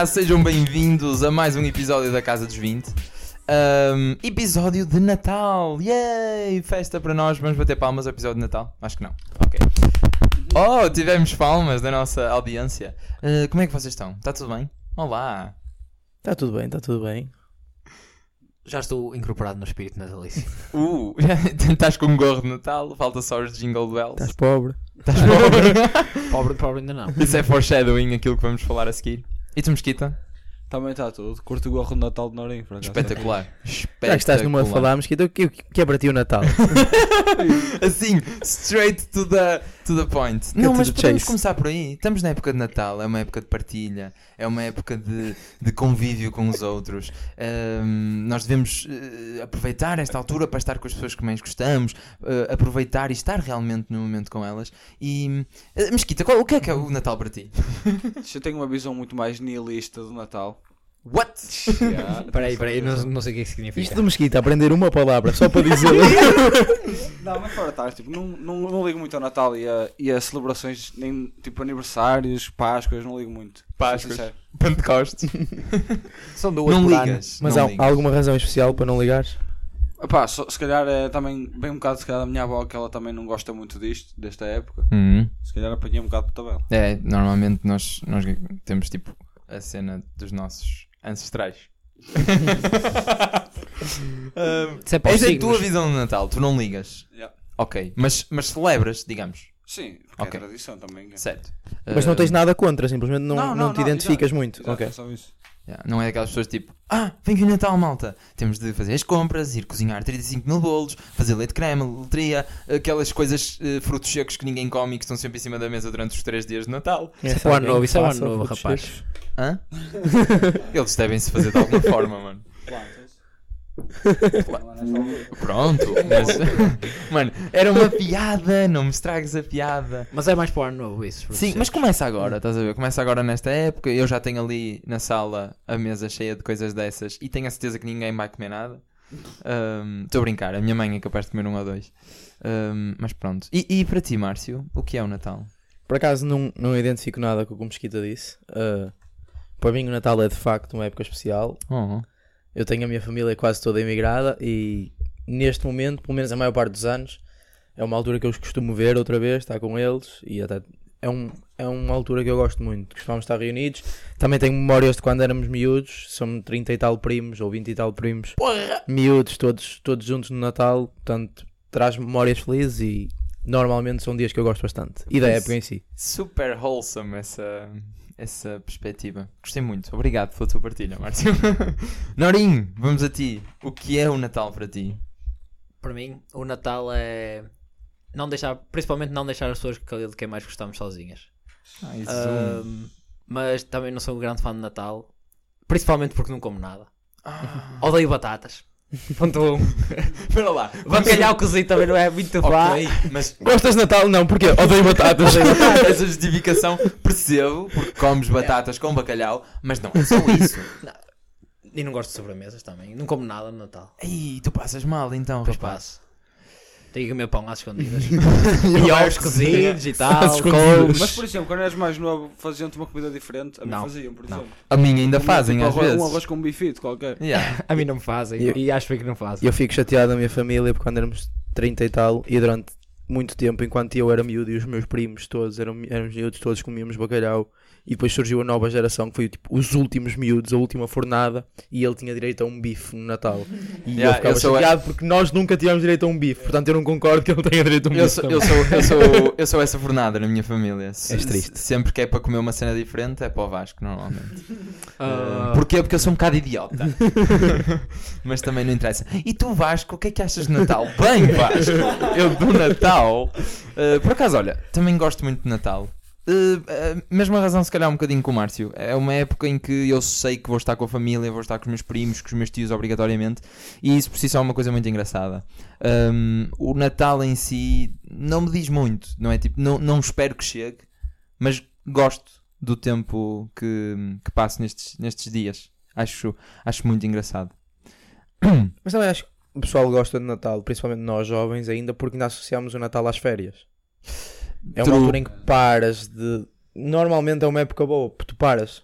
Olá, sejam bem-vindos a mais um episódio da Casa dos 20. Um, episódio de Natal! Yay! Festa para nós, vamos bater palmas ao episódio de Natal? Acho que não. Ok. Oh, tivemos palmas da nossa audiência. Uh, como é que vocês estão? Está tudo bem? Olá! Está tudo bem, está tudo bem. Já estou incorporado no espírito natalício. Uh, estás com um gorro de Natal, falta só os jingle bells. Estás pobre. Estás pobre. pobre, pobre ainda não. Isso é foreshadowing, aquilo que vamos falar a seguir. E tu, Mesquita? Também está tudo. Curto o gorro de Natal de Norim, por acaso. Espetacular. Já que estás numa a falar, Mesquita, o que, o que é para ti o Natal? assim, straight to the, to the point. Não, mas podemos começar por aí. Estamos na época de Natal, é uma época de partilha, é uma época de, de convívio com os outros. Um, nós devemos uh, aproveitar esta altura para estar com as pessoas que mais gostamos, uh, aproveitar e estar realmente no momento com elas. E, uh, Mesquita, qual, o que é que é o Natal para ti? Eu tenho uma visão muito mais nihilista do Natal. What? Espera aí, espera aí, não, não sei o que isso significa. Isto do Mesquita, aprender uma palavra só para dizer. não, mas fora tarde, tipo, não, não, não ligo muito ao Natal e a, e a celebrações, nem tipo aniversários, Páscoas, não ligo muito. Páscoas, Pentecostes. São duas não ligas. Mas não há, ligas. alguma razão especial para não ligares? Epá, so, se calhar é também, bem um bocado se calhar da minha avó que ela também não gosta muito disto, desta época. Uhum. Se calhar apanhei um bocado por tabela. É, normalmente nós, nós temos tipo a cena dos nossos ancestrais. um, Isso é para os essa é a signos. tua visão do Natal, tu não ligas. Yeah. Ok, mas, mas celebras, digamos. Sim, porque Ok. é tradição também. é. Certo. Mas não Um, tens nada contra, simplesmente não, Não, não, não, te não, identificas exato, muito. Exato, Ok. é só isso. Yeah, não é aquelas pessoas tipo, ah, vem que o Natal, malta. Temos de fazer as compras, ir cozinhar 35 mil bolos, fazer leite de creme, loteria, aquelas coisas, eh, frutos secos que ninguém come e que estão sempre em cima da mesa durante os 3 dias de Natal. Isso é para o ano novo, isso é o ano Faça novo, frutos rapaz. secos. Hã? Eles devem se fazer de alguma forma, mano. Pronto, mas. Mano, era uma piada, não me estragues a piada. Mas é mais para o ano novo isso. Sim, mas começa agora, estás a ver? Começa agora nesta época. Eu já tenho ali na sala a mesa cheia de coisas dessas e tenho a certeza que ninguém vai comer nada. Estou a brincar, a minha mãe é capaz de comer um ou dois. Ahm, mas pronto. E, e para ti, Márcio, o que é o Natal? Por acaso não, não identifico nada com o que o Mesquita disse. Ah, para mim o Natal é de facto uma época especial. Oh, Eu tenho a minha família quase toda imigrada e neste momento, pelo menos a maior parte dos anos, é uma altura que eu os costumo ver outra vez, estar com eles e até é, um, é uma altura que eu gosto muito. Costumamos estar reunidos. Também tenho memórias de quando éramos miúdos, somos 30 e tal primos ou 20 e tal primos, miúdos, todos, todos juntos no Natal. Portanto, traz memórias felizes e normalmente são dias que eu gosto bastante. E da época em si. super wholesome essa, essa perspectiva. Gostei muito. Obrigado pela tua partilha, Márcio. Norinho, vamos a ti. O que é o Natal para ti? Para mim, o Natal é. Não deixar, principalmente não deixar as pessoas que- de quem mais gostamos sozinhas. Ai, Ahm, mas também não sou um grande fã de Natal. Principalmente porque não como nada. Ah, Odeio batatas. Ponto 1. Um. Espera lá. Bacalhau cozido também não é muito fã. Ok, mas Gostas de Natal? Não, porque odeio batatas. essa justificação percebo, porque comes batatas com bacalhau, mas não é só isso. E não gosto de sobremesas também. Não como nada no Natal. Ei, tu passas mal então, Depois rapaz. passo. Tenho que comer pão às escondidas. e ovos cozidos e tal. Mas por exemplo, quando eras mais novo, faziam-te uma comida diferente? A mim Não. faziam, por Não. exemplo. A minha ainda Comiam, fazem tipo, às arroz- vezes. Um arroz com um bifito qualquer. Yeah. A mim não me fazem. Eu- E acho que não fazem. Eu fico chateado da minha família porque quando éramos 30 e tal, e durante muito tempo, enquanto eu era miúdo e os meus primos todos eram, eram miúdos, todos comíamos bacalhau. E depois surgiu a nova geração que foi tipo os últimos miúdos, a última fornada, e ele tinha direito a um bife no Natal. E Yeah, eu ficava eu chateado porque nós nunca tivemos direito a um bife, portanto eu não concordo que ele tenha direito a um Eu bife. sou, eu, sou, eu, sou, eu sou essa fornada na minha família. Se- És triste. se- Sempre que é para comer uma cena diferente, é para o Vasco, normalmente. Uh, Porquê? Porque eu sou um bocado idiota. Mas também não interessa. E tu, Vasco, o que é que achas de Natal? Bem, Vasco, eu do Natal. uh, por acaso, olha, também gosto muito de Natal. Uh, uh, mesma razão, se calhar, um bocadinho com o Márcio. É uma época em que eu sei que vou estar com a família, vou estar com os meus primos, com os meus tios, obrigatoriamente. E isso por si só é uma coisa muito engraçada. Um, o Natal em si não me diz muito, não é? Tipo, não, não espero que chegue, mas gosto do tempo que, que passo nestes, nestes dias. Acho, acho muito engraçado. Mas também acho que o pessoal gosta de Natal, principalmente nós jovens ainda, porque ainda associamos o Natal às férias. É uma True. altura em que paras de. Normalmente é uma época boa, porque tu paras.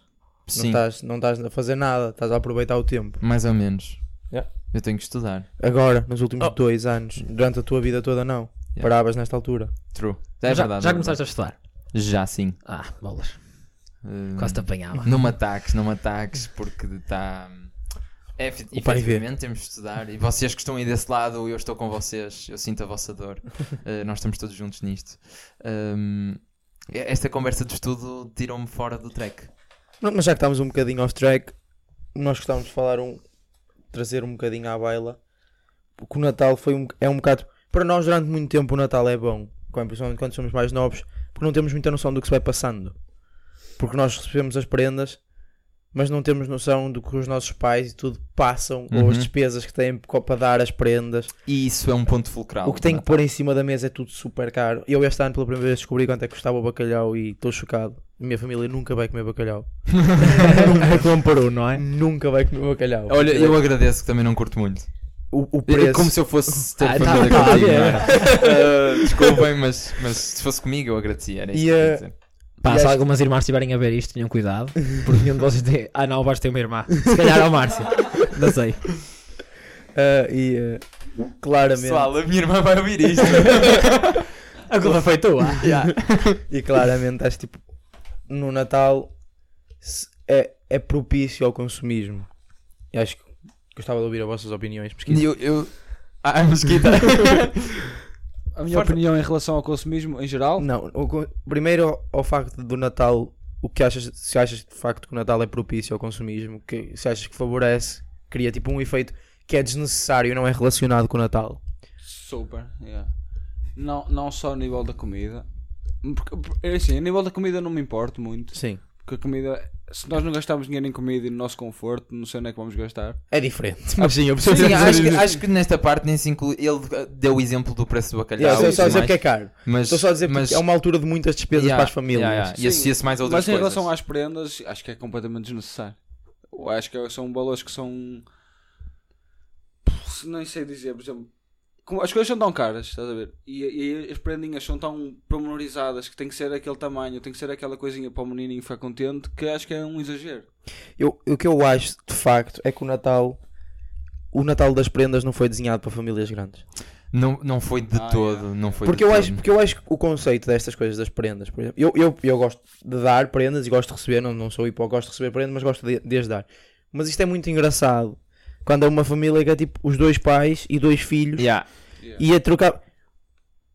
Não Sim, estás, não estás a fazer nada, estás a aproveitar o tempo. mais ou menos. Yeah. Eu tenho que estudar. Agora, nos últimos Oh. dois anos, durante a tua vida toda, não. Yeah. Paravas nesta altura. True. É já, verdade. já é começaste a verdade. estudar? Já sim. Ah, bolas. Uh, Quase te apanhava. Não me ataques, não me ataques, porque está. É, efetivamente temos de estudar e vocês que estão aí desse lado, eu estou com vocês, eu sinto a vossa dor. Uh, nós estamos todos juntos nisto. Um, esta conversa de estudo tirou-me fora do track. Não, Mas já que estamos um bocadinho off track, nós gostávamos de falar um. trazer um bocadinho à baila. Porque o Natal foi um, é um bocado. Para nós, durante muito tempo, o Natal é bom. Principalmente quando somos mais novos. Porque não temos muita noção do que se vai passando. Porque nós recebemos as prendas, mas não temos noção do que os nossos pais e tudo passam. Ou as Uhum. despesas que têm para dar as prendas. E isso é um ponto fulcral. O que tem que pôr em cima da mesa é tudo super caro. Eu este ano pela primeira vez descobri quanto é que custava o bacalhau e estou chocado. A minha família nunca vai comer bacalhau. Nunca comparou, não é? Nunca vai comer bacalhau. Olha, eu agradeço que também não curto muito. o, o É preço. como se eu fosse ter Ah, família tá- tá contigo, não é? Uh, Desculpem, mas, mas se fosse comigo eu agradecia. Era isso E, que eu ia uh, dizer. Pá, se acho- algumas irmãs estiverem a ver isto, tenham cuidado. Porque nenhum de vocês tem. Ah, não, vais ter uma irmã. Se calhar é o Márcio. Não sei. Ah, e ah, claramente. Pessoal, a minha irmã vai ouvir isto. A culpa foi tua. E claramente acho tipo. No Natal é, é propício ao consumismo. E acho que gostava de ouvir as vossas opiniões. Pesquisa. eu, eu... Ah, mesquita. A minha Força. opinião em relação ao consumismo em geral, Não, o primeiro ao, facto do Natal. O que achas, se achas de facto que o Natal é propício ao consumismo, que, se achas que favorece, cria tipo um efeito que é desnecessário e não é relacionado com o Natal. super. yeah. Não, não só a nível da comida. Porque, porque, é assim, a nível da comida não me importo muito. Sim. Porque a comida, se nós não gastamos dinheiro em comida e no nosso conforto, não sei onde é que vamos gastar. É diferente. Mas sim, eu Sim, acho, que, acho que nesta parte nem se inclui. Ele uh, deu o exemplo do preço do bacalhau. Yeah, Estou só a dizer mais, que é caro. mas, Estou só a dizer mas, é uma altura de muitas despesas yeah, para as famílias. yeah, yeah. E associa-se mais a outras Mas em coisas. relação às prendas, acho que é completamente desnecessário. Eu acho que são valores que são. Nem sei dizer, por exemplo. Como- As coisas são tão caras, estás a ver? E, e as prendinhas são tão pormenorizadas que tem que ser aquele tamanho, tem que ser aquela coisinha para o menininho ficar contente, que acho que é um exagero. Eu, o que eu acho, de facto, é que o Natal. O Natal das prendas não foi desenhado para famílias grandes. Não, não foi de Ah, todo. yeah. Não foi Porque de eu, todo. acho, porque eu acho que o conceito destas coisas das prendas, por exemplo, eu, eu, eu gosto de dar prendas e gosto de receber, não, não sou hipócrita, gosto de receber prendas, mas gosto de, de as dar. Mas isto é muito engraçado quando é uma família que é tipo os dois pais e dois filhos Yeah. e a trocar.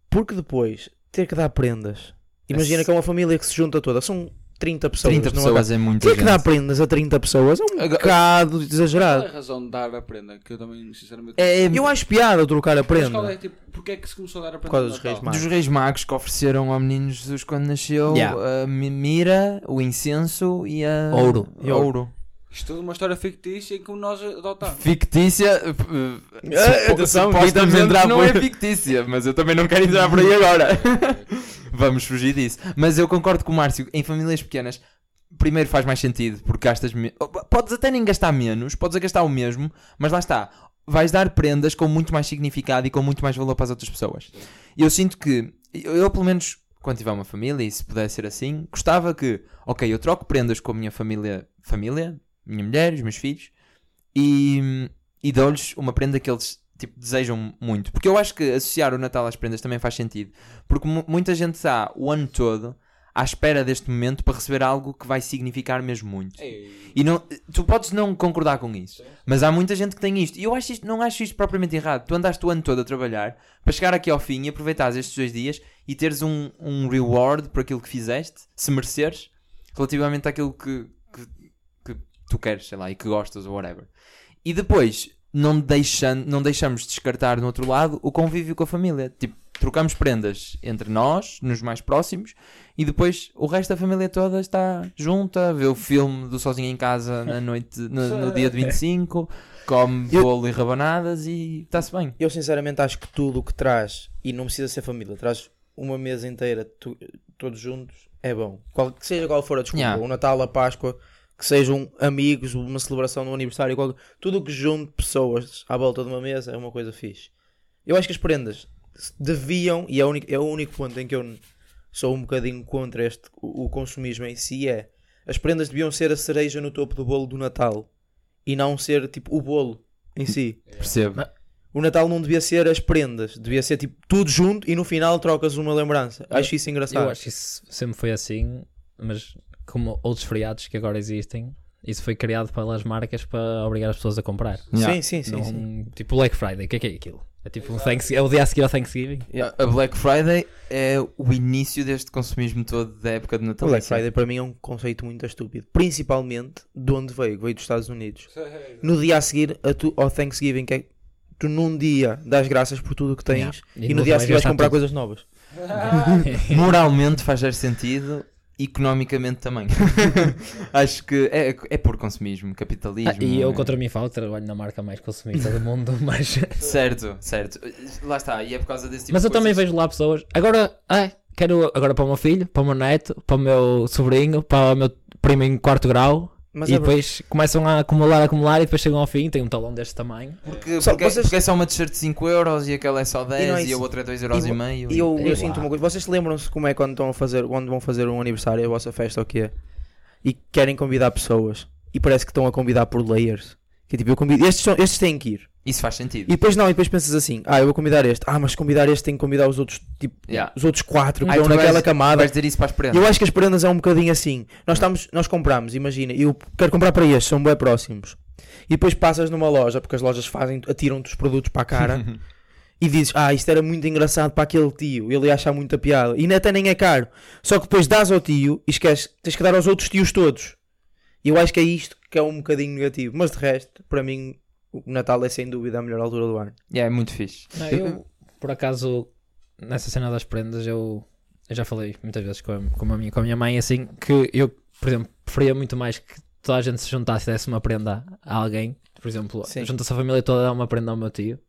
Porque depois ter que dar prendas. Imagina Esse- que é uma família que se junta toda, são 30 pessoas. 30 numa pessoas é muito. Ter que dar prendas a 30 pessoas é um Agora- bocado Qual exagerado. é a razão de dar a prenda? Que eu também, sinceramente. É, Eu acho piada trocar a Mas qual prenda. é, tipo, porque é que se começou a dar a prenda? causa dos Reis? Magos. dos Reis Magos que ofereceram ao menino Jesus quando nasceu Yeah. a mi- mira, o incenso e a Ouro. E ouro. Isto é tudo uma história fictícia em que nós adotamos. Fictícia. uh, atenção, supostamente vamos entrar não por- é fictícia, mas eu também não quero entrar por aí agora. Vamos fugir disso. Mas eu concordo com o Márcio. Em famílias pequenas, primeiro faz mais sentido porque gastas. Me... oh, Podes até nem gastar menos, podes gastar o mesmo, mas lá está. Vais dar prendas com muito mais significado e com muito mais valor para as outras pessoas. E eu sinto que, eu, eu, pelo menos, quando tiver uma família, e se puder ser assim, gostava que, ok, eu troco prendas com a minha família, família, minha mulher, os meus filhos, e, e dou-lhes uma prenda que eles tipo, desejam muito. Porque eu acho que associar o Natal às prendas também faz sentido. Porque mu- muita gente está o ano todo à espera deste momento para receber algo que vai significar mesmo muito. E não, tu podes não concordar com isso, mas há muita gente que tem isto. E eu acho isto, não acho isto propriamente errado. Tu andaste o ano todo a trabalhar para chegar aqui ao fim e aproveitares estes dois dias e teres um, um reward por aquilo que fizeste, se mereceres, relativamente àquilo que tu queres, sei lá, e que gostas ou whatever. E depois, não, deixando, não deixamos descartar no outro lado o convívio com a família. Tipo, trocamos prendas entre nós, nos mais próximos, e depois o resto da família toda está junta, vê o filme do Sozinho em Casa na noite, no, no dia de 25, come Eu- bolo e rabanadas e está-se bem. Eu sinceramente acho que tudo o que traz, e não precisa ser família, traz uma mesa inteira, tu- todos juntos, é bom. Qual, que seja qual for a desculpa, Yeah. o Natal, a Páscoa, que sejam amigos, uma celebração no aniversário, qual- tudo o que junte pessoas à volta de uma mesa é uma coisa fixe. Eu acho que as prendas deviam, e é o único, é o único ponto em que eu sou um bocadinho contra este, o, o consumismo em si, é As prendas deviam ser a cereja no topo do bolo do Natal e não ser tipo o bolo em si. Percebo. O Natal não devia ser as prendas, devia ser tipo tudo junto e no final trocas uma lembrança. Acho isso engraçado. Eu acho que isso sempre foi assim, mas como outros feriados que agora existem, isso foi criado pelas marcas para obrigar as pessoas a comprar. Yeah. Sim, sim, sim. Não- sim. Tipo Black Friday, o que é que é aquilo? É tipo um Thanksgiving, é o dia a seguir ao Thanksgiving. A Black Friday é o início deste consumismo todo da época de Natal. O Black Friday para mim é um conceito muito estúpido. Principalmente de onde veio, veio dos Estados Unidos. No dia a seguir a tu, ao Thanksgiving, que é tu num dia dás graças por tudo o que tens Yeah. e, E no dia a seguir vais comprar tudo. coisas novas. Moralmente faz sentido, economicamente também. Acho que é, é por consumismo, capitalismo. Ah, e eu é- contra mim falo, trabalho na marca mais consumista do mundo, mas, Certo, certo. Lá está, e é por causa desse tipo mas de eu também vejo lá pessoas. Agora, ai, quero agora para o meu filho, para o meu neto, para o meu sobrinho, para o meu primo em quarto grau. Mas e é depois começam a acumular, acumular e depois chegam ao fim, tem um talão deste tamanho. Porque, Só- porque, vocês- porque é só uma t-shirt de 5 euros e aquela é só 10 e, é a isso. outra é 2 euros e, E- meio. E eu, É eu igual. sinto uma coisa. Vocês lembram-se como é quando estão a fazer, quando vão fazer um aniversário, a vossa festa ou o que é? E querem convidar pessoas e parece que estão a convidar por layers. Que é tipo, eu convido, estes, são, estes têm que ir. Isso faz sentido. E depois não, e depois pensas assim, ah, eu vou convidar este, ah, mas convidar este tem que convidar os outros, tipo, Yeah. os outros quatro que Ai, estão tu naquela vais- camada. Vais dizer isso para as prendas. eu acho que as prendas é um bocadinho assim. Nós, estamos, nós compramos, imagina, eu quero comprar para estes, são bem próximos. E depois passas numa loja, porque as lojas fazem, atiram-te os produtos para a cara e dizes, ah, isto era muito engraçado para aquele tio, ele ia achar muita piada. E até nem é caro. Só que depois dás ao tio e esqueces, tens que dar aos outros tios todos. E eu acho que é isto que é um bocadinho negativo. Mas de resto, para mim, o Natal é sem dúvida a melhor altura do ano. Yeah, é muito fixe. Não, eu, por acaso, nessa cena das prendas, eu, eu já falei muitas vezes com a, com, a minha, com a minha mãe assim que eu, por exemplo, preferia muito mais que toda a gente se juntasse e desse uma prenda a alguém. Por exemplo, junta-se a família toda a dar uma prenda ao meu tio.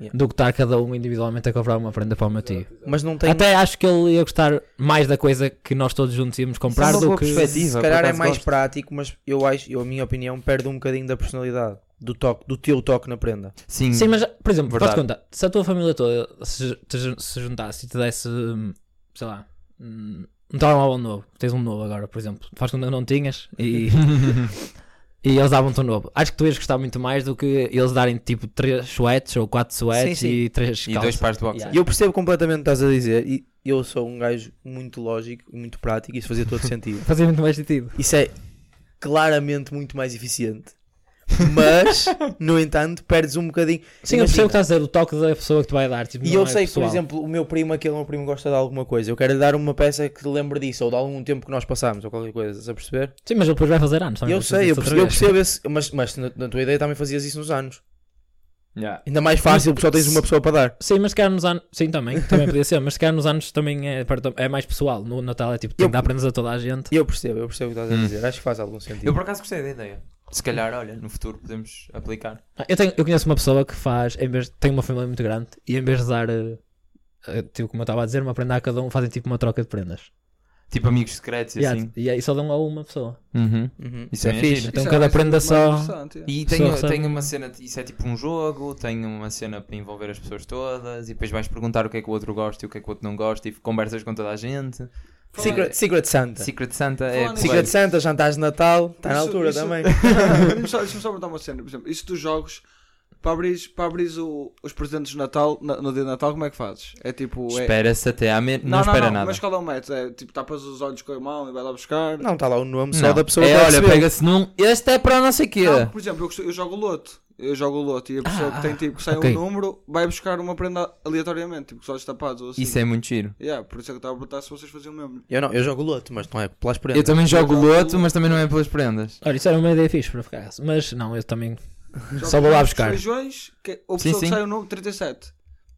Yeah. Do que estar cada um individualmente a comprar uma prenda para o meu tio. Mas não tem. Até acho que ele ia gostar mais da coisa que nós todos juntos íamos comprar uma do que. perspectiva. se calhar é mais gosto. prático, mas eu acho, eu, a minha opinião, perde um bocadinho da personalidade, do toque, do teu toque na prenda. Sim, Sim, mas, por exemplo, Verdade. podes contar, se a tua família toda se, se juntasse e te desse, hum, sei lá, hum, um telemóvel novo, tens um novo agora, por exemplo, faz quando não tinhas e, e eles davam-te um novo. Acho que tu ias gostar muito mais do que eles darem tipo 3 sweats ou 4 sweats Sim, sim. e 3 e dois pares de boxers. Yeah. E eu percebo completamente o que estás a dizer, e eu sou um gajo muito lógico e muito prático, e isso fazia todo sentido. Fazia muito mais sentido. Isso é claramente muito mais eficiente. Mas, no entanto, perdes um bocadinho. Sim, eu percebo o que estás a dizer, o toque da pessoa que te vai dar. Tipo, E eu é sei que, por pessoal. exemplo, o meu primo, aquele meu primo gosta de alguma coisa. Eu quero lhe dar uma peça que lembre disso, ou de algum tempo que nós passamos, ou qualquer coisa, estás a perceber? Sim, mas ele depois vai fazer anos. eu sei, eu percebo, eu percebo esse. Mas, mas na, na tua ideia também fazias isso nos anos. Yeah. Ainda mais fácil, porque só tens uma pessoa para dar. Sim, mas se calhar nos anos. Sim, também, também podia ser, mas se calhar nos anos também é, é mais pessoal. No Natal é tipo, tem Eu- que dar prendas a toda a gente. E eu percebo, eu percebo o que estás a Hum. dizer. Acho que faz algum sentido. Eu por acaso gostei da ideia. Se calhar, olha, no futuro podemos aplicar. Ah, Eu, tenho, eu conheço uma pessoa que faz, em vez tem uma família muito grande e em vez de dar, eh, eh, tipo, como eu estava a dizer, uma prenda a cada um, fazem tipo uma troca de prendas. Tipo amigos secretos e Yeah, assim. E aí só dão a uma pessoa. Uhum. Uhum. Isso é é fixe. Então Isso é cada mais- prenda só- yeah. E tem, tem uma cena, isso é tipo um jogo, tem uma cena para envolver as pessoas todas e depois vais perguntar o que é que o outro gosta e o que é que o outro não gosta e conversas com toda a gente. Secret, Secret Santa. Secret Santa é. Secret Santa, jantares de Natal, está na altura isso- também. Deixa-me só perguntar uma cena. Por exemplo, isso dos jogos, para abrir, para abrir o- os presentes de Natal, na- no dia de Natal, como é que fazes? É tipo. É... Espera-se até à meia. Não, espera nada. Mas qual é o método? É tipo, tapas os olhos com a mão e vai lá buscar? Não, está lá o nome só Não. da pessoa é, que olha, pega-se num. Este é para não sei o quê. Não, por exemplo, eu, eu jogo loto. Eu jogo loto e a pessoa que tem tipo que sai ok. um número vai buscar uma prenda aleatoriamente, tipo com os olhos tapados ou assim. Isso é muito giro. Yeah, por isso é que eu estava a perguntar se vocês faziam o mesmo. Eu não, eu jogo loto, mas não é pelas Eu prendas. também jogo jogo loto, loto. mas também não é pelas prendas. Olha, isso era uma ideia fixe para ficar. Mas não, eu também. Só vou lá buscar. feijões, que, ou a Sim, pessoa sim. que sai o número 37.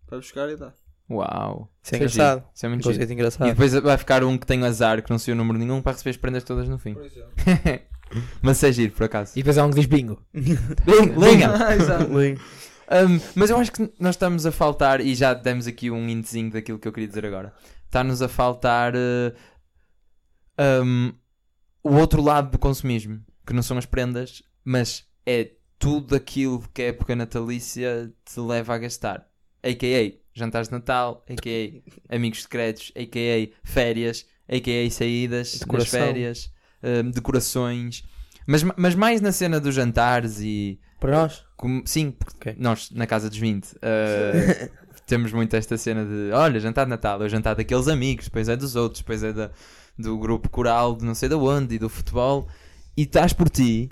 Vai buscar e dá. Uau. Isso é giro. engraçado. Isso é muito giro. conceito E engraçado. depois vai ficar um que tem azar, que não sei o número nenhum, para receber as prendas todas no fim. Exemplo. mas isso é giro, por acaso. E depois há um que diz bingo. Linha! Exato. Um, mas eu acho que nós estamos a faltar, e já demos aqui um indizinho daquilo que eu queria dizer agora. Está-nos a faltar uh, um, o outro lado do consumismo, que não são as prendas, mas é tudo aquilo que a época natalícia te leva a gastar. A.K.A. jantares de Natal, a.k.a. amigos secretos, a.k.a. férias, a.k.a. saídas Decoração. férias, hum, decorações. Mas, mas mais na cena dos jantares e. Para nós? como- sim, porque Ok. nós, na casa dos 20, uh, temos muito esta cena de: olha, jantar de Natal, é o jantar daqueles amigos, depois é dos outros, depois é da, do grupo coral de não sei de onde e do futebol. E estás por ti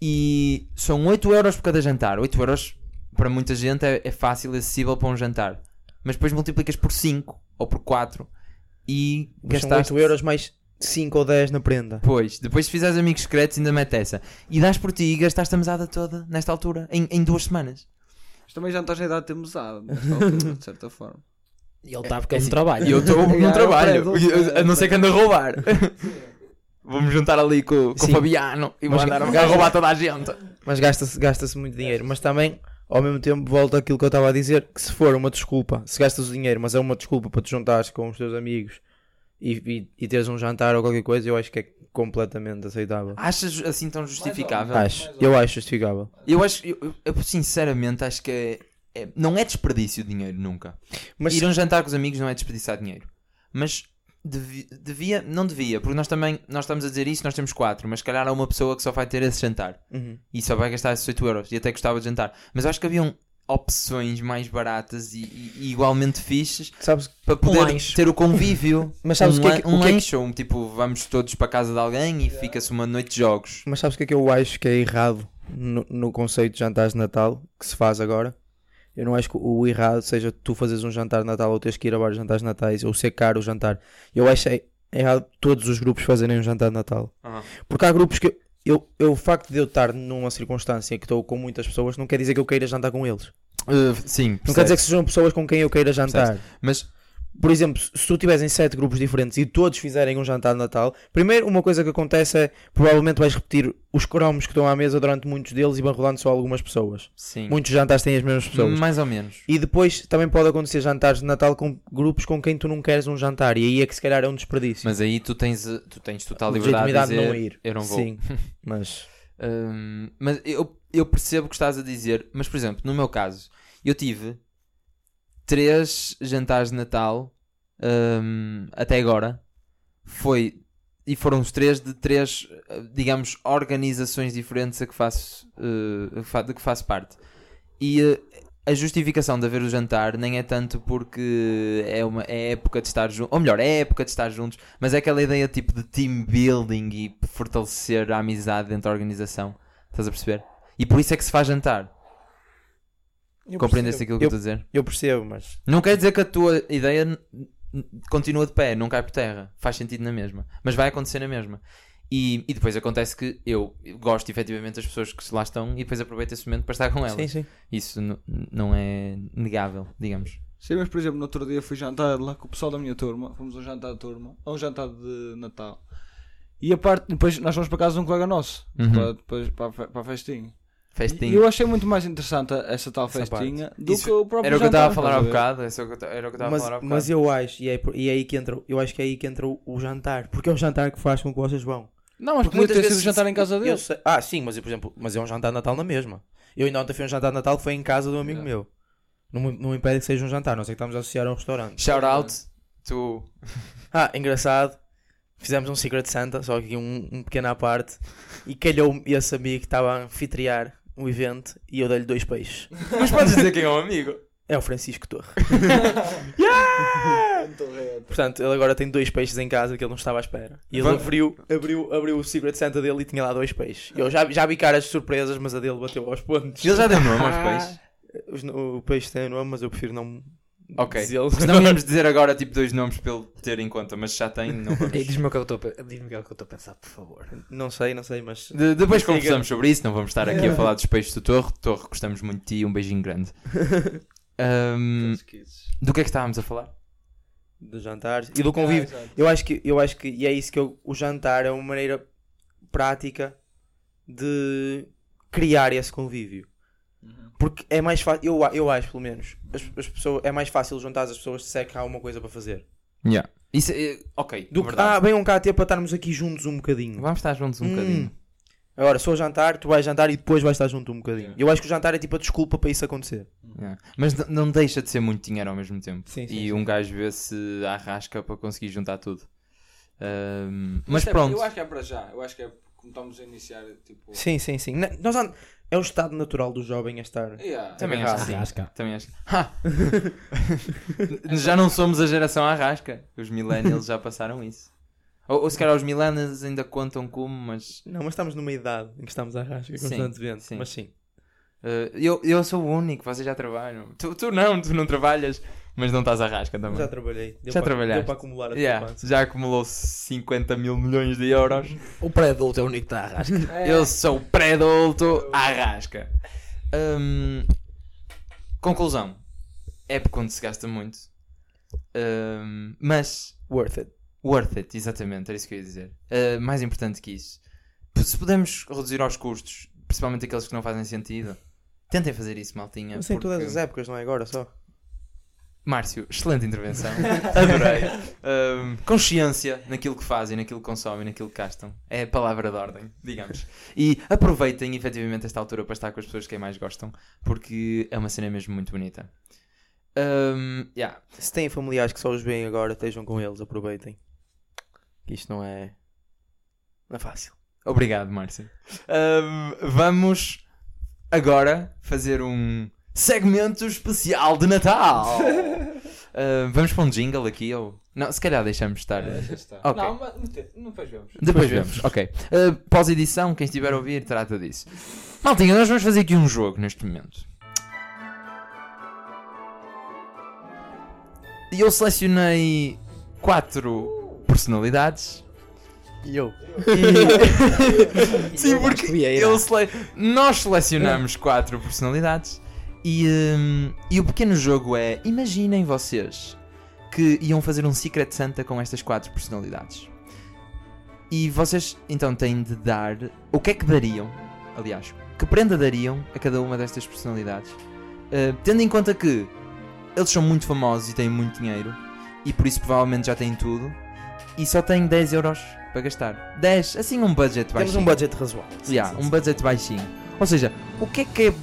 e são 8 euros por cada jantar. 8 euros para muita gente é, é fácil e acessível para um jantar. Mas depois multiplicas por 5 ou por 4 e Mas São gastaste 8 euros mais 5 ou 10 na prenda. Pois, depois se fizeres amigos secretos ainda mete essa. E dás por ti e gastaste a mesada toda nesta altura, em, em duas semanas. Mas também já não estás na idade de ter altura, de certa forma. E ele está porque É ele assim, trabalha. E eu estou no eu trabalho, a não ser que ande a roubar. Vamos juntar ali com, com o Sim. Fabiano e vou Mas- andar a roubar toda a gente. Mas gasta-se gasta muito dinheiro. Mas também, ao mesmo tempo, volta aquilo que eu estava a dizer: que se for uma desculpa, se gastas o dinheiro, mas é uma desculpa para te juntares com os teus amigos e, e, e teres um jantar ou qualquer coisa, eu acho que é completamente aceitável. Achas assim tão justificável? Acho, eu acho justificável. Eu acho, eu, eu- eu sinceramente acho que é- é- não é desperdício de dinheiro nunca. Mas Ir a um jantar com os amigos não é desperdiçar dinheiro. Mas devi- devia, não devia, porque nós também nós estamos a dizer isso, nós temos quatro, mas se calhar há uma pessoa que só vai ter esse jantar Uhum. e só vai gastar esses 8 euros e até gostava de jantar. Mas acho que haviam opções mais baratas e, e- e igualmente fixes sabes, para poder lanche. ter o convívio. Mas sabes um, o que é que- um o que é que- um tipo, vamos todos para a casa de alguém e fica-se uma noite de jogos. mas sabes o que é que eu acho que é errado no, no conceito de jantares de Natal que se faz agora? Eu não acho que o errado seja tu fazeres um jantar de Natal ou teres que ir a vários jantares de Natais ou ser caro o jantar. Eu acho é errado todos os grupos fazerem um jantar de Natal. Porque há grupos que eu, eu, o facto de eu estar numa circunstância em que estou com muitas pessoas não quer dizer que eu queira jantar com eles. Uh, sim, Não quer percebes. dizer que sejam pessoas com quem eu queira jantar. Mas Por exemplo, se tu tiveres em sete grupos diferentes e todos fizerem um jantar de Natal, primeiro uma coisa que acontece é provavelmente vais repetir os cromos que estão à mesa durante muitos deles e vão rodando só algumas pessoas. sim, Muitos jantares têm as mesmas pessoas. mais ou menos. E depois também pode acontecer jantares de Natal com grupos com quem tu não queres um jantar e aí é que se calhar é um desperdício. Mas aí tu tens, tu tens total liberdade de dizer não ir. eu não vou. Sim, mas Hum, mas eu, eu percebo o que estás a dizer, mas por exemplo, no meu caso, eu tive três jantares de Natal hum, até agora. Foi e foram os três de três, digamos, organizações diferentes a que faço, fa- de que faço parte. E eh, a justificação de haver o jantar nem é tanto porque é uma é época de estar juntos, ou melhor, é época de estar juntos, mas é aquela ideia tipo de team building e fortalecer a amizade dentro da organização. Estás a perceber? E por isso é que se faz jantar. Eu Compreendeste aquilo que eu eu, estou a dizer? eu percebo, mas Não quer dizer que a tua ideia n- n- continua de pé, não cai por terra. Faz sentido na mesma. Mas vai acontecer na mesma. E, e depois acontece que eu gosto efetivamente das pessoas que lá estão e depois aproveito esse momento para estar com elas. sim, sim. Isso n- não é negável, digamos. Sim, mas por exemplo, no outro dia fui jantar lá com o pessoal da minha turma, fomos a um jantar de turma, a um jantar de Natal. E a parte, depois nós fomos para casa de um colega nosso, Uhum. para, depois, para, a fe- para a festinha. Festinha. E eu achei muito mais interessante essa tal Essa festinha do Isso que o próprio Era o que eu jantar, estava a falar há bocado. é o Era o que eu estava a Mas, falar há bocado. mas eu acho, e é, e é aí que entra, eu acho que é aí que entra o, o jantar, porque é o jantar que faz com que vocês vão. Não, mas Porque podia ter sido vezes- jantar em casa dele. sei- ah, sim, mas eu, por exemplo, mas é um jantar de Natal na mesma. Eu ainda ontem fui um jantar de Natal que foi em casa de um amigo meu. Não, me- não impede que seja um jantar, não sei que estamos a associar a um restaurante. Shout out to. Ah, engraçado. Fizemos um Secret Santa, só que um, um pequeno à parte. E calhou esse amigo que estava a anfitriar um evento e eu dei-lhe dois peixes. Mas podes dizer quem é um amigo. É o Francisco Torre. Portanto, ele agora tem dois peixes em casa que ele não estava à espera. E ele abriu, abriu, abriu o Secret Santa dele e tinha lá dois peixes. Eu já, já vi caras de surpresas, mas a dele bateu aos pontos. Ele já deu nome aos peixes. Os- O peixe tem nome, mas eu prefiro não Ok. Mas não íamos dizer agora tipo dois nomes para ele ter em conta, mas já tem, não vamos. Ei, Diz-me o que eu estou a pe- diz-me o que é eu estou a pensar, por favor. Não sei, não sei, mas. De- depois Siga. conversamos sobre isso, não vamos estar aqui a falar dos peixes do Torre. Torre, gostamos muito de ti, um beijinho grande. Ahm, do que é que estávamos a falar? Do jantar e do convívio. Eu acho que, eu acho que, e é isso que eu, o jantar é uma maneira prática de criar esse convívio. Porque é mais fácil, eu, a- eu acho pelo menos, as, as pessoas, é mais fácil juntar as pessoas se é que há uma coisa para fazer. Yeah. Isso é, ok, Do que, ah, venham cá ter para estarmos aqui juntos um bocadinho. Vamos estar juntos um Hum. bocadinho. Agora, se eu jantar, tu vais jantar e depois vais estar junto um bocadinho. Eu acho que o jantar é tipo a desculpa para isso acontecer. Yeah. Mas não deixa de ser muito dinheiro ao mesmo tempo. Sim, sim, e sim. um gajo vê-se arrasca para conseguir juntar tudo. Ahm, mas é- pronto, Eu acho que é para já. Eu acho que é como estamos a iniciar. Tipo. Sim, sim, sim. Nós, é o estado natural do jovem a estar. Yeah. também Arrasca. acho que sim. Arrasca. Também acho que- já não somos a geração arrasca. Os millennials já passaram isso. Ou, ou se calhar os millennials ainda contam como, mas Não, mas estamos numa idade em que estamos a rasca Sim, constantemente. sim. Mas sim. Uh, eu, eu sou o único, vocês já trabalham. Tu, tu não, tu não trabalhas, mas não estás à rasca também. Já trabalhei. Deu Já para, trabalhaste. Deu para acumular a Yeah, já acumulou 50 mil milhões de euros. O pré-adulto é o único que está a rasca. Eu sou pré-adulto à rasca. Hum, conclusão: é por quando se gasta muito, Hum, mas Worth it. worth it, exatamente, era isso que eu ia dizer. Uh, mais importante que isso, se pudermos reduzir aos custos, principalmente aqueles que não fazem sentido, tentem fazer isso, maltinha. Mas em porque- todas as épocas, não é agora só. Márcio, excelente intervenção. Adorei. Um, consciência naquilo que fazem, naquilo que consomem, naquilo que gastam. É a palavra de ordem, digamos. E aproveitem efetivamente esta altura para estar com as pessoas que mais gostam, porque é uma cena mesmo muito bonita. Um, yeah. Se têm familiares que só os veem agora, estejam com eles, aproveitem. Que isto não é. Não é fácil. Obrigado, Márcio. Um, vamos agora fazer um segmento especial de Natal. Um, vamos para um jingle aqui ou. Não, se calhar deixamos estar. Já está. Ok. Não, mas depois vemos. Depois vemos, ok. Uh, Pós-edição, quem estiver a ouvir, trata disso. Maltinha, nós vamos fazer aqui um jogo neste momento. E eu selecionei quatro personalidades. E eu? Sim, Eu porque eu sele- nós selecionamos quatro personalidades e, hum, e o pequeno jogo é: imaginem vocês que iam fazer um Secret Santa com estas quatro personalidades. E vocês então têm de dar o que é que dariam, aliás, que prenda dariam a cada uma destas personalidades, Uh, tendo em conta que eles são muito famosos e têm muito dinheiro e por isso provavelmente já têm tudo e só têm 10 euros para gastar. 10, assim um budget baixinho. Temos um budget razoável. Yeah, um budget baixinho. Ou seja, o que é que é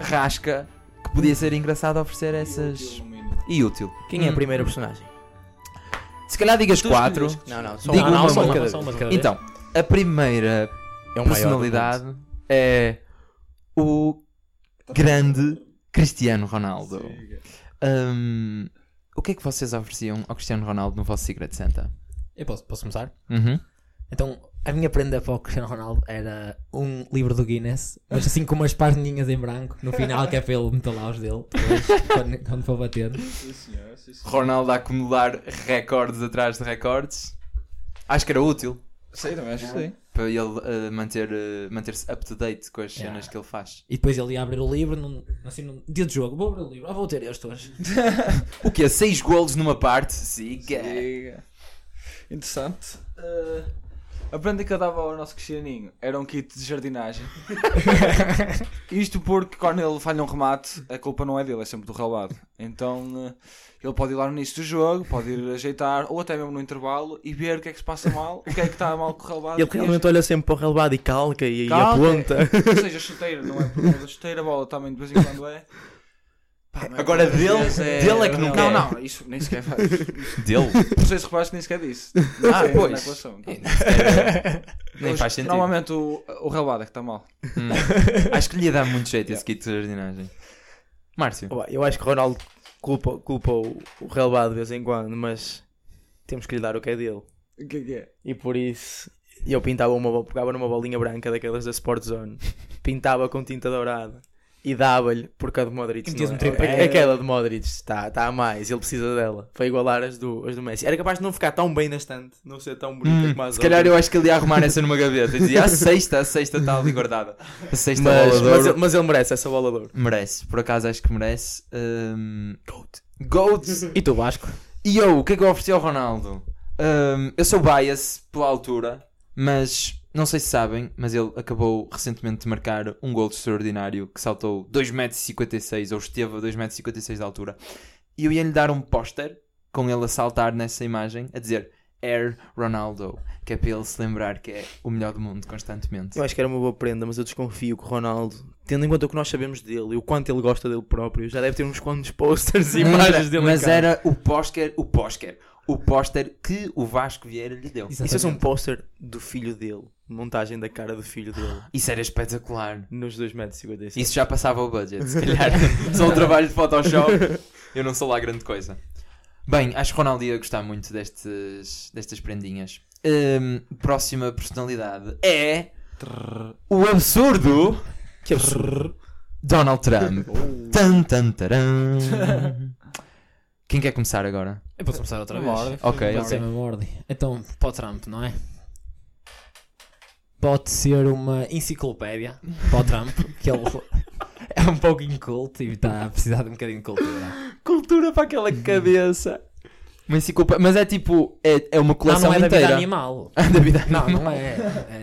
rasca que podia ser engraçado oferecer essas. E útil. Quem é a Hum. primeira personagem? Se calhar digas Tu quatro. escolheste. Não, não, só Digo uma só de uma, cada só uma vez. de cada vez. Então, a primeira É o maior do personalidade é o grande Cristiano Ronaldo. Hum, o que é que vocês ofereciam ao Cristiano Ronaldo no vosso Secret Santa? Eu posso, posso começar? Uhum. Então, a minha prenda para o Cristiano Ronaldo era um livro do Guinness, mas assim com umas páginas em branco no final, que é para ele metalar os dele, depois, quando, quando for bater. Sim, senhor, sim, senhor. Ronaldo a acumular recordes atrás de recordes. Acho que era útil. Sei, também acho que sim. para ele uh, manter, uh, manter-se up to date com as Yeah. cenas que ele faz. E depois ele ia abrir o livro, num, assim, num dia de jogo. Vou abrir o livro, ah, vou ter este hoje. O que é? 6 golos numa parte? Siga! Siga. Interessante. Eh, a prenda que eu dava ao nosso Cristianinho era um kit de jardinagem. Isto porque quando ele falha um remate, a culpa não é dele, é sempre do relvado. Então eh, ele pode ir lá no início do jogo, pode ir ajeitar, ou até mesmo no intervalo, e ver o que é que se passa mal, o que é que está mal com o relvado. Ele e realmente olha sempre para o relevado e calca e, e Calca. aponta. Ou seja, chuteira, não é por causa da chuteira, a bola também de vez em quando é. Pá, mas Agora dele- vezes dele é que não não, quer. não, isso nem sequer faz. Dele? Não sei se reparas que nem sequer disse. Ah, pois. na equação. Nem Mas, faz sentido. Normalmente o, o relvado é que está mal. Hum. Acho que lhe ia dar muito jeito esse kit de jardinagem. Márcio. Opa, Eu acho que o Ronaldo culpa, culpa o, o relevado de vez em quando, mas temos que lhe dar o que é dele. O que é que é? E por isso eu pintava uma, bo- pegava numa bolinha branca daquelas da Sport Zone, pintava com tinta dourada e dava-lhe porque a de Modric um é. A- aquela de Modric está tá a mais, ele precisa dela para igualar as do, as do Messi. Era capaz de não ficar tão bem na estante, não ser tão bonita Hum, como as se calhar eu acho que ele ia arrumar essa numa gaveta e dizia a sexta, a sexta está ali guardada. A sexta mas, mas, ele, mas ele merece essa bola de ouro. Merece, por acaso acho que merece. Hum, Goat. Goat. E tu, Vasco? E eu, o que é que eu ofereci ao Ronaldo? Hum, eu sou bias pela altura, mas não sei se sabem, mas ele acabou recentemente de marcar um gol extraordinário que saltou 2,56m ou esteve a 2,56m de altura. E eu ia-lhe dar um póster com ele a saltar nessa imagem a dizer Air Ronaldo, que é para ele se lembrar que é o melhor do mundo constantemente. Eu acho que era uma boa prenda, mas eu desconfio que o Ronaldo tendo em conta o que nós sabemos dele e o quanto ele gosta dele próprio, já deve ter uns quantos posters e imagens dele mas era o póster, o póster, o póster que o Vasco Vieira lhe deu. Isso é só um póster do filho dele, montagem da cara do filho dele, Isso era espetacular. nos 2,57m. Isso já passava o budget, se calhar. Só um trabalho de Photoshop. Eu não sou lá grande coisa. Bem, acho que o Ronaldo ia gostar muito destes, destas prendinhas. Hum, próxima personalidade é o absurdo Que absurdo. Donald Trump. Tan, tan, taran. Quem quer começar agora? Eu posso começar outra vez. ordem. Ok, Pode ser ok. ordem. Então, para o Trump, não é? Pode ser uma enciclopédia para o Trump, que ele é um pouco inculto e está a precisar de um bocadinho de cultura. Cultura para aquela cabeça. Uma enciclopédia. Mas é tipo, é, é uma Não, coleção não é da vida inteira. animal. Ah, da vida Não, animal. não é.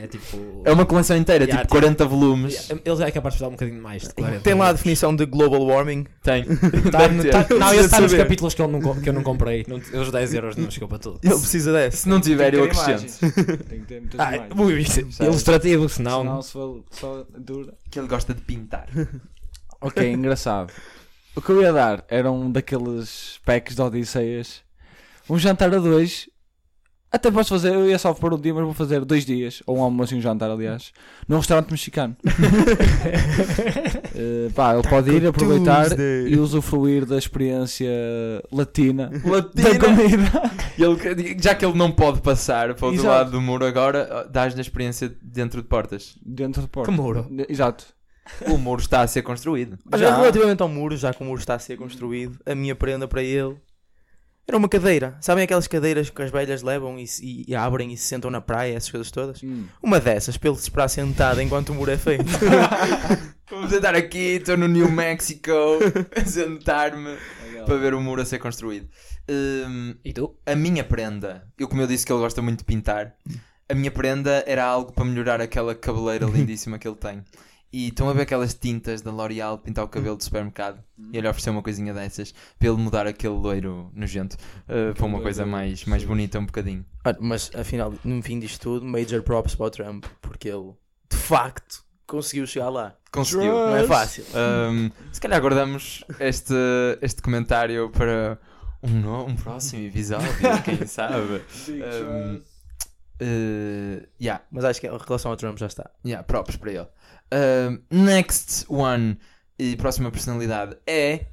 É tipo. É uma coleção inteira, Yeah, tipo tipo- 40 volumes. Eles é capaz de precisar um bocadinho mais de 40. Tem lá a definição de global warming. Tem. Tá, tá- não, esse está nos capítulos que eu não, que eu não comprei. Não, os 10 euros não chegou para tudo. Ele precisa dessa. Se não tiver, eu acrescento. Tem que ter muitas Ah, imagens. isso- Sério. ilustrativo, senão. Senão se for só dura. Que ele gosta de pintar. Ok, engraçado. O que eu ia dar era um daqueles packs de Odisseias. Um jantar a dois. Até posso fazer, eu ia só por um dia, mas vou fazer dois dias. Ou um almoço e um jantar, aliás. Num restaurante mexicano. Eh, pá, ele pode ir aproveitar e usufruir da experiência latina, da Latina. comida. E ele- já que ele não pode passar para o outro lado do muro agora, dás-lhe a experiência dentro de portas. Dentro de porta. Que muro? Exato. O muro está a ser construído. Já. relativamente ao muro, já que o muro está a ser construído, a minha prenda para ele era uma cadeira. Sabem aquelas cadeiras que as velhas levam e, se- e abrem e se sentam na praia, essas coisas todas? Hum. Uma dessas, para ele se esperar sentado enquanto o muro é feito. Vou sentar aqui, estou no New Mexico, a sentar-me para ver o muro a ser construído. Hum, E tu? a minha prenda, eu como eu disse que ele gosta muito de pintar, a minha prenda era algo para melhorar aquela cabeleira lindíssima que ele tem. E estão a ver aquelas tintas da L'Oreal pintar o cabelo do supermercado e ele ofereceu uma coisinha dessas para ele mudar aquele loiro nojento uh, para uma coisa mais, mais bonita um bocadinho. Olha, mas afinal, no fim disto tudo, major props para o Trump, porque ele, de facto, conseguiu chegar lá. Conseguiu. Não é fácil. Um, se calhar guardamos este, este comentário para um, no- um próximo episódio, quem sabe. Um, uh, yeah, Mas acho que a relação ao Trump já está. yeah, props para ele. Next one e próxima personalidade é.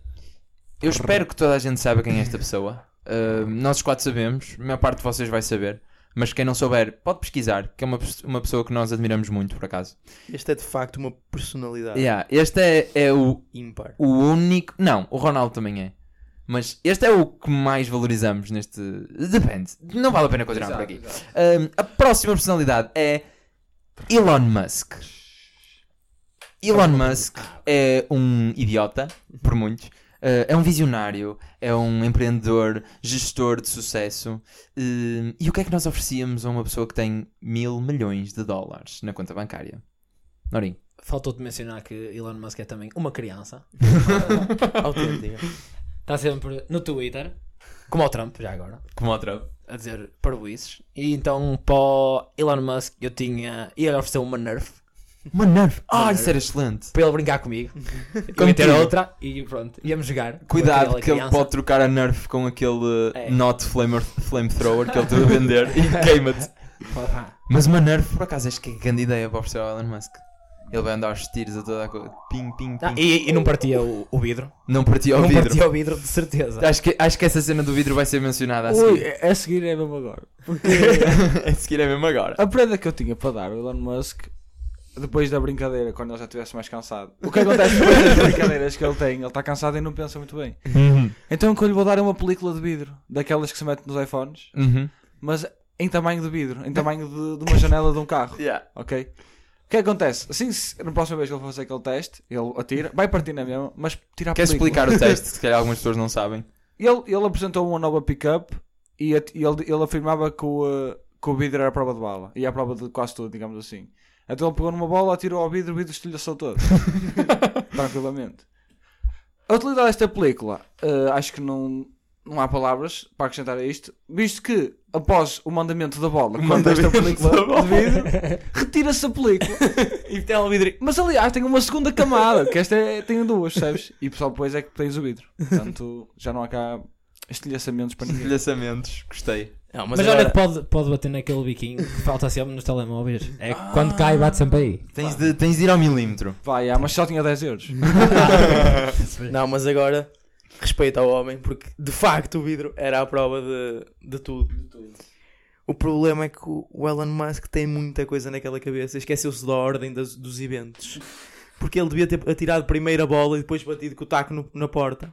Eu espero que toda a gente saiba quem é esta pessoa. Um, nós os quatro sabemos, a maior parte de vocês vai saber. Mas quem não souber, pode pesquisar, que é uma, uma pessoa que nós admiramos muito, por acaso. Este é de facto uma personalidade Yeah, este é, é o, ímpar. o único. Não, o Ronaldo também é. Mas este é o que mais valorizamos neste. Depende. Não vale a pena continuar por aqui. Um, a próxima personalidade é Elon Musk. Elon Musk é um idiota, por muitos. Uh, é um visionário, é um empreendedor, gestor de sucesso. Um, e o que é que nós oferecíamos a uma pessoa que tem mil milhões de dólares na conta bancária? Norim. Faltou-te mencionar que Elon Musk é também uma criança. Autêntica. Está sempre no Twitter, como o Trump, já agora, Como outra. a dizer parvoices. E então, para o Elon Musk, eu tinha. ia oferecer uma Nerf Uma Nerf. Ah, isso era excelente. para ele brincar comigo. Eu ia Contigo. ter outra e pronto, íamos jogar. Cuidado que ele criança. pode trocar a Nerf com aquele É. Not Flamer, Flamethrower que ele está a vender e queima-te. Mas uma Nerf, por acaso, acho que é grande ideia para oferecer ao Elon Musk. Ele vai andar aos tiros a toda a coisa. Ping, ping, ping. ah, e, e não partia o, o vidro. Não partia ao não vidro. partia o vidro, de certeza. Acho que, acho que essa cena do vidro vai ser mencionada a Ui, seguir. a seguir é mesmo agora. a seguir é mesmo agora. A prenda que eu tinha para dar ao Elon Musk, depois da brincadeira, quando ele já estivesse mais cansado. O que acontece depois das brincadeiras que ele tem? Ele está cansado e não pensa muito bem. Então o que eu lhe vou dar é uma película de vidro, daquelas que se mete nos iPhones, Uhum. mas em tamanho de vidro, em tamanho de, de uma janela de um carro. Yeah. Ok? O que acontece? Assim, se, na próxima vez que ele for fazer aquele teste, ele atira, vai partir na mesma, mas tira a Queres película. explicar o teste? Se calhar algumas pessoas não sabem. Ele, ele apresentou uma nova pick-up e, e ele, ele afirmava que o, uh, que o vidro era a prova de bala. E a prova de quase tudo, digamos assim. Então ele pegou numa bola, atirou ao vidro, o vidro estilhaçou todo. Tranquilamente. A utilidade desta película, uh, acho que não, não há palavras para acrescentar a isto, visto que após o mandamento da bola, quando esta película de vidro, retira-se a película. E tem o vidro. Mas aliás, tem uma segunda camada, que esta é, tem duas, sabes? E só depois é que tens o vidro. Portanto, já não há cá estilhaçamentos para ninguém. Estilhaçamentos, gostei. Não, Mas, mas, olha agora, que pode, pode bater naquele biquinho que falta sempre nos telemóveis. É que quando cai, bate sempre aí. Tens de, tens de ir ao milímetro. Vai, ah, mas só tinha 10 euros. não, mas agora respeito ao homem, porque de facto o vidro era a prova de, de tudo. O problema é que o o Elon Musk tem muita coisa naquela cabeça, esqueceu-se da ordem das- dos eventos. Porque ele devia ter atirado primeiro a bola e depois batido com o taco no- na porta.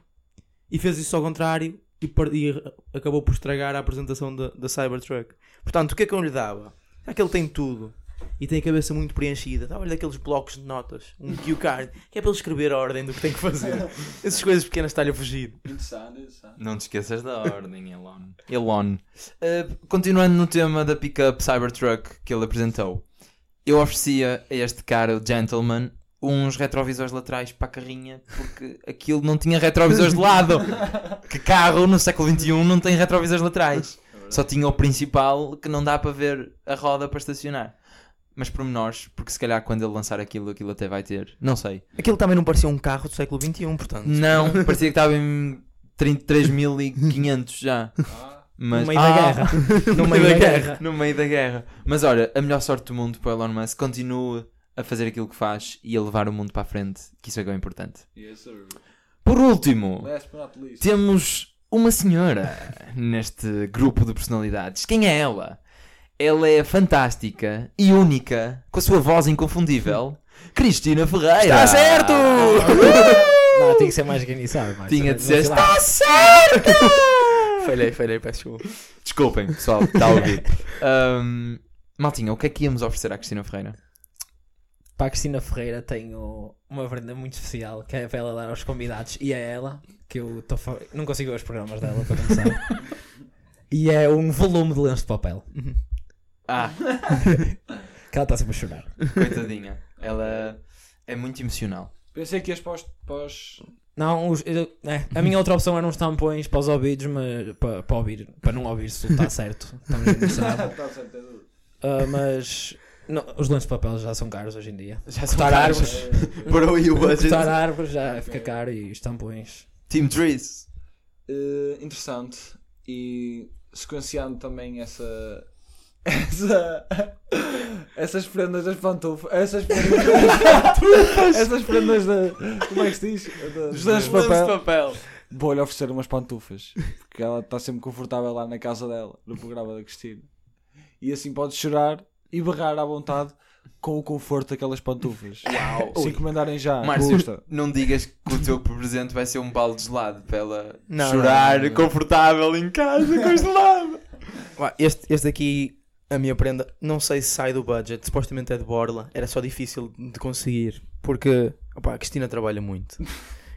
E fez isso ao contrário e, per- e acabou por estragar a apresentação da, da Cybertruck. Portanto, o que é que eu lhe dava? Já que ele tem tudo e tem a cabeça muito preenchida, dava-lhe daqueles blocos de notas, um cue card, que é para ele escrever a ordem do que tem que fazer. Essas coisas pequenas está-lhe a fugir. Interessante, interessante. Não te esqueças da ordem, Elon. Elon. Uh, continuando no tema da pickup Cybertruck que ele apresentou, eu oferecia a este cara, o gentleman, uns retrovisores laterais para a carrinha porque aquilo não tinha retrovisores de lado. Que carro no século XXI não tem retrovisores laterais. Só tinha o principal que não dá para ver a roda para estacionar. Mas pormenores, porque se calhar quando ele lançar aquilo, aquilo até vai ter. Não sei. Aquilo também não parecia um carro do século XXI, portanto. Não, parecia que estava em 33.500 já. Mas, No meio Ah, da guerra. No meio da guerra. No meio da guerra. Mas olha, a melhor sorte do mundo para o Elon Musk continua a fazer aquilo que faz e a levar o mundo para a frente, que isso é que é o importante. Yes, sir. Por último, Last but not least. temos uma senhora neste grupo de personalidades. Quem é ela? Ela é fantástica e única, com a sua voz inconfundível, Cristina Ferreira. Está certo! Não, tinha que ser mais organizado. mais. Tinha de ser. Está certo! falhei, falhei, peço desculpa. Desculpem, pessoal, está a ouvir. Ahm, Maltinha, o que é que íamos oferecer à Cristina Ferreira? Para a Cristina Ferreira tenho uma prenda muito especial que é para ela dar aos convidados e é ela, que eu tô não consigo ver os programas dela para começar. e é um volume de lenço de papel. Ah, Que ela está sempre a chorar. coitadinha. Ela é muito emocional. Pensei que ias para os. Para os... Não, os- eu- é, a minha outra opção era uns tampões para os ouvidos, mas para, para ouvir, para não ouvir se está certo. Estamos interessados. Tá certo, é. Ah, mas não, os lenços de papel já são caros hoje em dia. Já Cortar árvores, Por aí o budget. cortar árvores já fica caro e os tampões. Team Trees. Eh, interessante. E sequenciando também essa. Essa. Essas prendas das pantufas. Essas prendas das pantufas. Essas prendas da. Como é que se diz? Da- Dos lenços de papel. papel. Vou-lhe oferecer umas pantufas. Porque ela está sempre confortável lá na casa dela, no programa da Cristina. E assim pode chorar e berrar à vontade com o conforto daquelas pantufas. Uau. Se encomendarem já, Márcio, custa. não digas que o teu presente vai ser um balde gelado para ela Não, chorar não, não, não. confortável em casa com gelado. Este, este aqui, a minha prenda, não sei se sai do budget, supostamente é de Borla, era só difícil de conseguir, porque opá, a Cristina trabalha muito.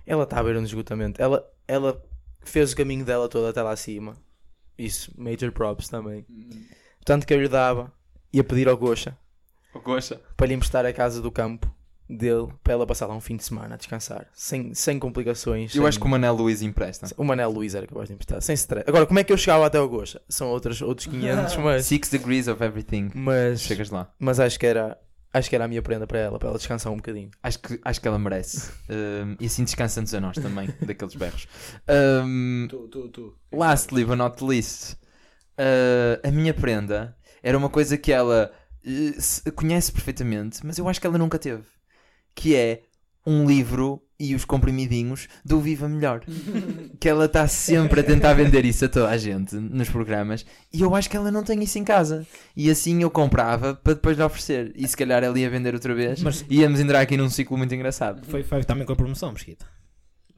Ela está a ver um esgotamento. Ela, ela fez o caminho dela todo até lá acima. Isso, major props também. Tanto que eu lhe dava, ia pedir ao Gocha O para lhe emprestar a casa do campo dele, para ela passar lá um fim de semana a descansar, sem, sem complicações. Eu sem- acho que o Manel Luís empresta. O Manel Luís era capaz de emprestar, sem stress. Agora, como é que eu chegava até ao Gocha? São outros, outros 500, mas, Six degrees of everything. mas, Chegas lá. mas acho que era acho que era a minha prenda para ela, para ela descansar um bocadinho. Acho que, acho que ela merece. Um, e assim descansa-nos a nós também, daqueles berros. Um, Tu, tu, tu. lastly but not least, uh, a minha prenda era uma coisa que ela uh, se- conhece perfeitamente, mas eu acho que ela nunca teve. Que é um livro e os comprimidinhos do Viva Melhor. que ela está sempre a tentar vender isso a toda a gente nos programas e eu acho que ela não tem isso em casa. E assim eu comprava para depois lhe oferecer. E se calhar ela ia vender outra vez. Mas- íamos entrar aqui num ciclo muito engraçado. Foi, foi também com a promoção, Mesquita.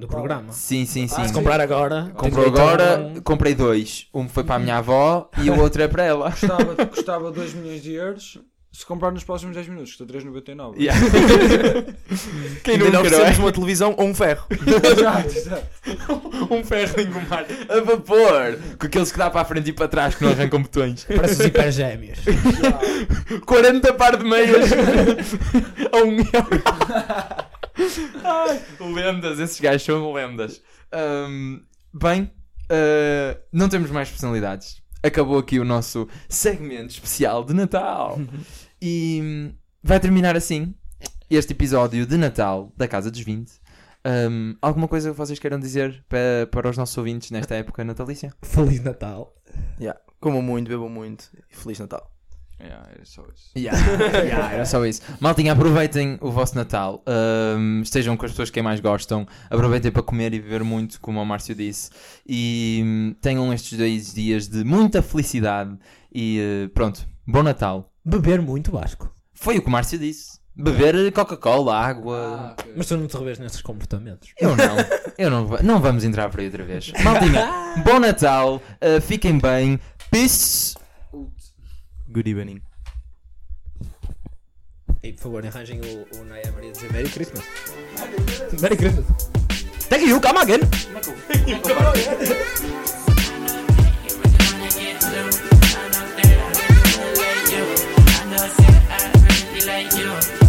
Do programa. Sim, sim, sim. Ah, Se comprar agora, Comprou agora, um- comprei dois. Um foi para a minha avó e o outro é para ela. Custava, custava 2 milhões de euros. Se comprar nos próximos 10 minutos, custa 3,99. Yeah. Quem não é? oferecemos uma televisão ou um ferro. Exato, exato. Um ferro de engomar a vapor. Com aqueles que dá para a frente e para trás que não arrancam botões. Parece os hipergémeos. 40 par de meias a um euro. Ai, lendas, esses gajos são lendas. Ahm, bem, ah, não temos mais personalidades. acabou aqui o nosso segmento especial de Natal. e vai terminar assim este episódio de Natal da Casa dos 20. Hum, alguma coisa que vocês queiram dizer para, para os nossos ouvintes nesta época natalícia? Feliz Natal. Yeah. Comam muito, bebam muito e Feliz Natal. Yeah, era só isso. Yeah, yeah, era só isso. Maltinha, aproveitem o vosso Natal. Hum, estejam com as pessoas que mais gostam. Aproveitem para comer e beber muito, como o Márcio disse. E hum, tenham estes dois dias de muita felicidade. E eh, pronto, bom Natal. Beber muito Vasco. Foi o que o Márcio disse. Beber Coca-Cola, água. Mas tu não te revês nesses comportamentos. Eu não. Eu não, não vamos entrar por aí outra vez. Maltinha, bom Natal. eh, fiquem bem. Peace. Good evening. E por favor, arranjem o, o Noé a Maria dizer Merry Christmas. Merry Christmas. Thank you, come again. Come again.